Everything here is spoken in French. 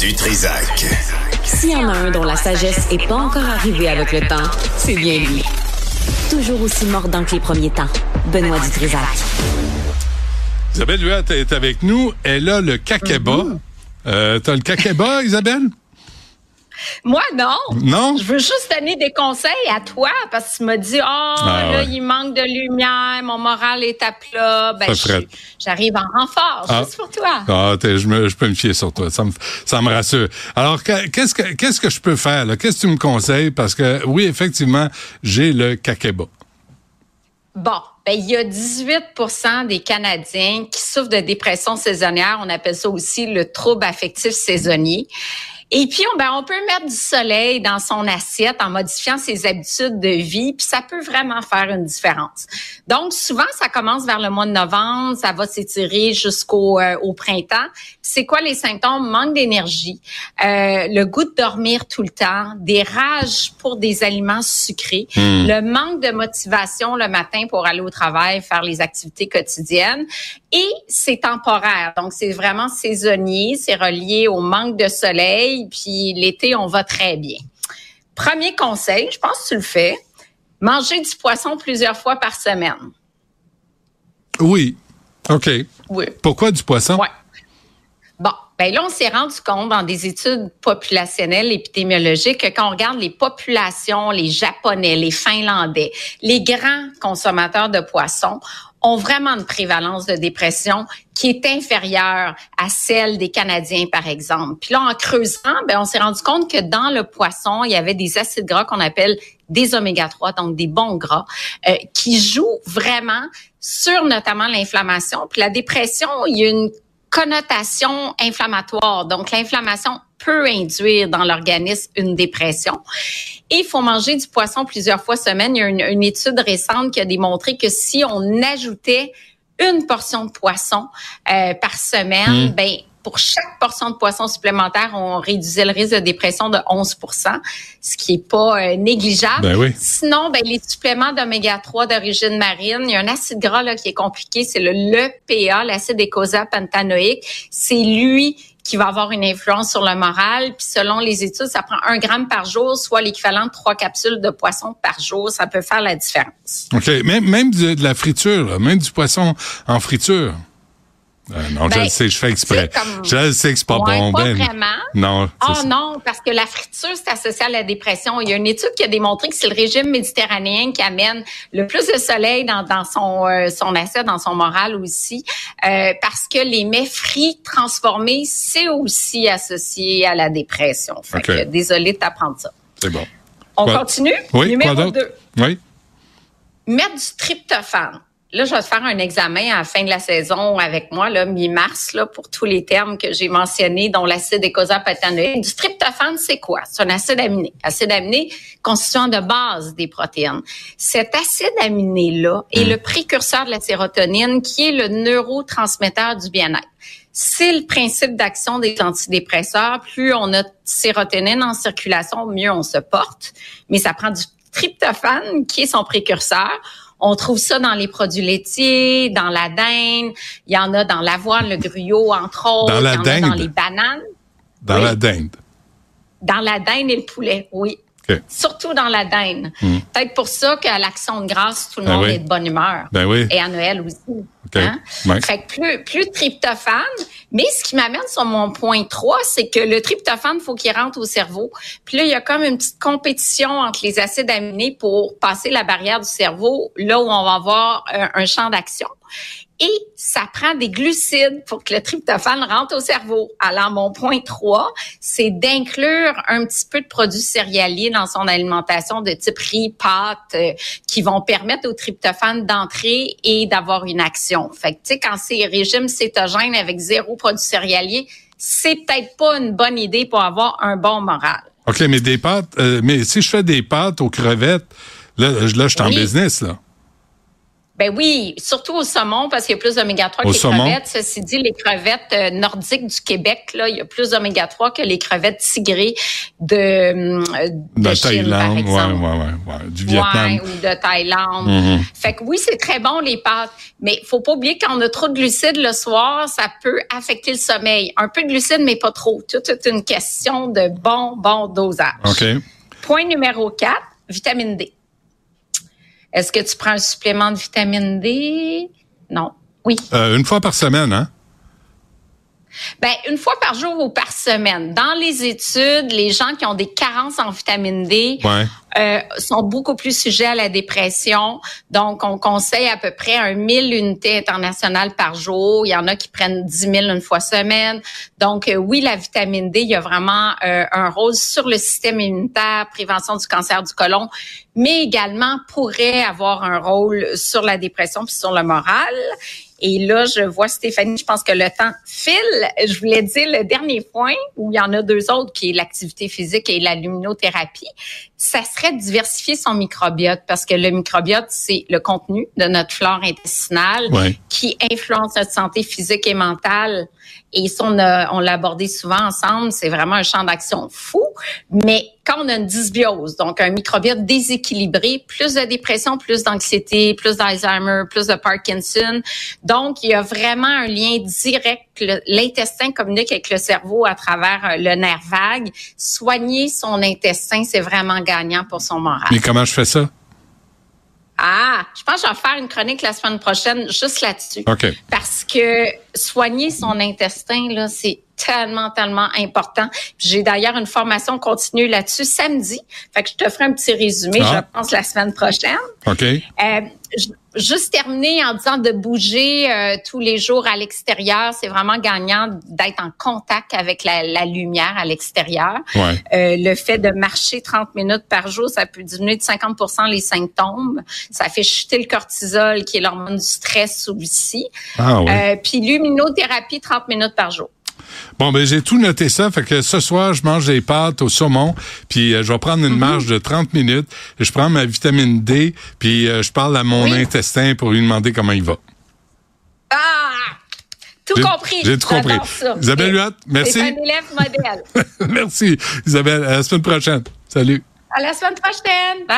Du Trisac. S'il y en a un dont la sagesse n'est pas encore arrivée avec le temps, c'est bien lui. Toujours aussi mordant que les premiers temps. Benoît Dutrisac. Isabelle Huat est avec nous. Elle a le kakeba. Euh, T'as le kakeba, Isabelle? Moi, non. Non? Je veux juste donner des conseils à toi parce que tu m'as dit, oh, Ah, là, ouais. il manque de lumière, mon moral est à plat. Ben, j'arrive en renfort, Ah. juste pour toi. Ah, je, me, je peux me fier sur toi. Ça me, ça me rassure. Alors, que- qu'est-ce que, qu'est-ce que je peux faire? là? Qu'est-ce que tu me conseilles? Parce que, oui, effectivement, j'ai le kakeba. Bon, ben, il y a 18% des Canadiens qui souffrent de dépression saisonnière. On appelle ça aussi le trouble affectif saisonnier. Et puis, on, ben, on peut mettre du soleil dans son assiette en modifiant ses habitudes de vie, puis ça peut vraiment faire une différence. Donc, souvent, ça commence vers le mois de novembre, ça va s'étirer jusqu'au euh, au printemps. C'est quoi les symptômes? Manque d'énergie, euh, le goût de dormir tout le temps, des rages pour des aliments sucrés, Hmm. le manque de motivation le matin pour aller au travail, faire les activités quotidiennes. Et c'est temporaire. Donc, c'est vraiment saisonnier. C'est relié au manque de soleil. Puis l'été, on va très bien. Premier conseil, je pense que tu le fais. Manger du poisson plusieurs fois par semaine. Oui. OK. Oui. Pourquoi du poisson? Ouais. Bon, ben là, on s'est rendu compte dans des études populationnelles épidémiologiques que quand on regarde les populations, les Japonais, les Finlandais, les grands consommateurs de poissons ont vraiment une prévalence de dépression qui est inférieure à celle des Canadiens, par exemple. Puis là, en creusant, ben, on s'est rendu compte que dans le poisson, il y avait des acides gras qu'on appelle des oméga 3, donc des bons gras, euh, qui jouent vraiment sur notamment l'inflammation. Puis la dépression, il y a une connotation inflammatoire. Donc, l'inflammation peut induire dans l'organisme une dépression. Et il faut manger du poisson plusieurs fois semaine. Il y a une, une étude récente qui a démontré que si on ajoutait une portion de poisson euh, par semaine, Mm. ben pour chaque portion de poisson supplémentaire, on réduisait le risque de dépression de 11% ce qui est pas euh, négligeable. Ben oui. Sinon, ben, les suppléments d'oméga 3 d'origine marine, il y a un acide gras là, qui est compliqué, c'est le l'EPA, l'acide écosapentanoïque. C'est lui qui va avoir une influence sur le moral. Puis selon les études, ça prend un gramme par jour, soit l'équivalent de trois capsules de poisson par jour. Ça peut faire la différence. OK. Même, même de, la friture, même du poisson en friture. Euh, non, je Ben, le sais, je fais exprès. comme- Je le sais que c'est pas Ouais, bon. pas ben, vraiment. Non. Oh non, parce que la friture, c'est associé à la dépression. Il y a une étude qui a démontré que c'est le régime méditerranéen qui amène le plus de soleil dans, dans son, euh, son assiette, dans son moral aussi, euh, parce que les mets frits transformés, c'est aussi associé à la dépression. Fait OK. que désolé de t'apprendre ça. C'est bon. On Quoi- continue? Oui, Numéro quoi d'autre? 2. Oui. Mettre du tryptophane. Là, je vais te faire un examen à la fin de la saison avec moi, là, mi-mars, là, pour tous les termes que j'ai mentionnés, dont l'acide écosapentanoïque. Du tryptophane, c'est quoi? C'est un acide aminé. Acide aminé constituant de base des protéines. Cet acide aminé-là est le précurseur de la sérotonine, qui est le neurotransmetteur du bien-être. C'est le principe d'action des antidépresseurs. Plus on a de sérotonine en circulation, mieux on se porte. Mais ça prend du tryptophane, qui est son précurseur. On trouve ça dans les produits laitiers, dans la dinde. Il y en a dans l'avoine, le gruyot, entre autres. Dans la Il y en a dans les bananes. Dans Oui. la dinde. Dans la dinde et le poulet, oui. Surtout dans la dinde. Peut-être pour ça qu'à l'action de grâce, tout le Ben monde oui. est de bonne humeur. Ben oui. Et à Noël aussi. OK. Hein? Ouais. Fait que plus, plus de tryptophane. Mais ce qui m'amène sur mon point 3, c'est que le tryptophane, faut qu'il rentre au cerveau. Puis là, il y a comme une petite compétition entre les acides aminés pour passer la barrière du cerveau, là où on va avoir euh, un, champ d'action. Et ça prend des glucides pour que le tryptophane rentre au cerveau. Alors, mon point 3, c'est d'inclure un petit peu de produits céréaliers dans son alimentation de type riz, pâtes, euh, qui vont permettre au tryptophane d'entrer et d'avoir une action. Fait que, tu sais, quand c'est régime cétogène avec 0 produits céréaliers, c'est peut-être pas une bonne idée pour avoir un bon moral. OK, mais des pâtes, euh, mais si je fais des pâtes aux crevettes, là, là je suis oui. en business, là. Ben oui, surtout au saumon parce qu'il y a plus d'oméga 3 que les crevettes. Ceci dit, les crevettes euh, nordiques du Québec, là, il y a plus d'oméga 3 que les crevettes tigrées de, euh, de, Chine, Thaïlande, par exemple. Ouais, ouais, ouais, du Vietnam. Ou de Thaïlande. Mhm. Fait que oui, c'est très bon les pâtes, mais faut pas oublier que quand on a trop de glucides le soir, ça peut affecter le sommeil. Un peu de glucides, mais pas trop. Tout est une question de bon, bon dosage. OK. Point numéro 4, vitamine D. Est-ce que tu prends un supplément de vitamine D? Non. Oui. Euh, une fois par semaine, hein? Ben, une fois par jour ou par semaine. Dans les études, les gens qui ont des carences en vitamine D Ouais. euh, sont beaucoup plus sujets à la dépression. Donc, on conseille à peu près un 1000 unités internationales par jour. Il y en a qui prennent 10 000 une fois semaine. Donc, euh, oui, la vitamine D, il y a vraiment euh, un rôle sur le système immunitaire, prévention du cancer du côlon, mais également pourrait avoir un rôle sur la dépression puis sur le moral. Et là, je vois Stéphanie, je pense que le temps file. Je voulais dire le dernier point, où il y en a deux autres, qui est l'activité physique et la luminothérapie. Ça serait de diversifier son microbiote, parce que le microbiote, c'est le contenu de notre flore intestinale Ouais. qui influence notre santé physique et mentale. Et ça, on l'a abordé souvent ensemble. C'est vraiment un champ d'action fou. Mais quand on a une dysbiose, donc un microbiote déséquilibré, plus de dépression, plus d'anxiété, plus d'Alzheimer, plus de Parkinson. Donc, il y a vraiment un lien direct. L'intestin communique avec le cerveau à travers euh, le nerf vague. Soigner son intestin, c'est vraiment gagnant pour son moral. Mais comment je fais ça? Ah, je pense que je vais faire une chronique la semaine prochaine juste là-dessus. OK. Parce que soigner son intestin, là, c'est tellement, tellement important. J'ai d'ailleurs une formation continue là-dessus samedi. Fait que je te ferai un petit résumé, Ah. je pense, la semaine prochaine. OK. Euh, juste terminer en disant de bouger euh, tous les jours à l'extérieur, c'est vraiment gagnant d'être en contact avec la, la lumière à l'extérieur. Ouais. Euh, le fait de marcher 30 minutes par jour, ça peut diminuer de 50% les symptômes. Ça fait chuter le cortisol, qui est l'hormone du stress aussi. Ah ouais. Euh, puis luminothérapie 30 minutes par jour. Bon, ben j'ai tout noté ça. Fait que ce soir, je mange des pâtes au saumon, puis euh, je vais prendre une marche de 30 minutes. Je prends ma vitamine D, puis euh, je parle à mon Oui. intestin pour lui demander comment il va. Ah! Tout compris. J'ai tout compris. Ça. Isabelle Huot, merci. C'est un élève modèle. merci, Isabelle. À la semaine prochaine. Salut. à la semaine prochaine. Bye!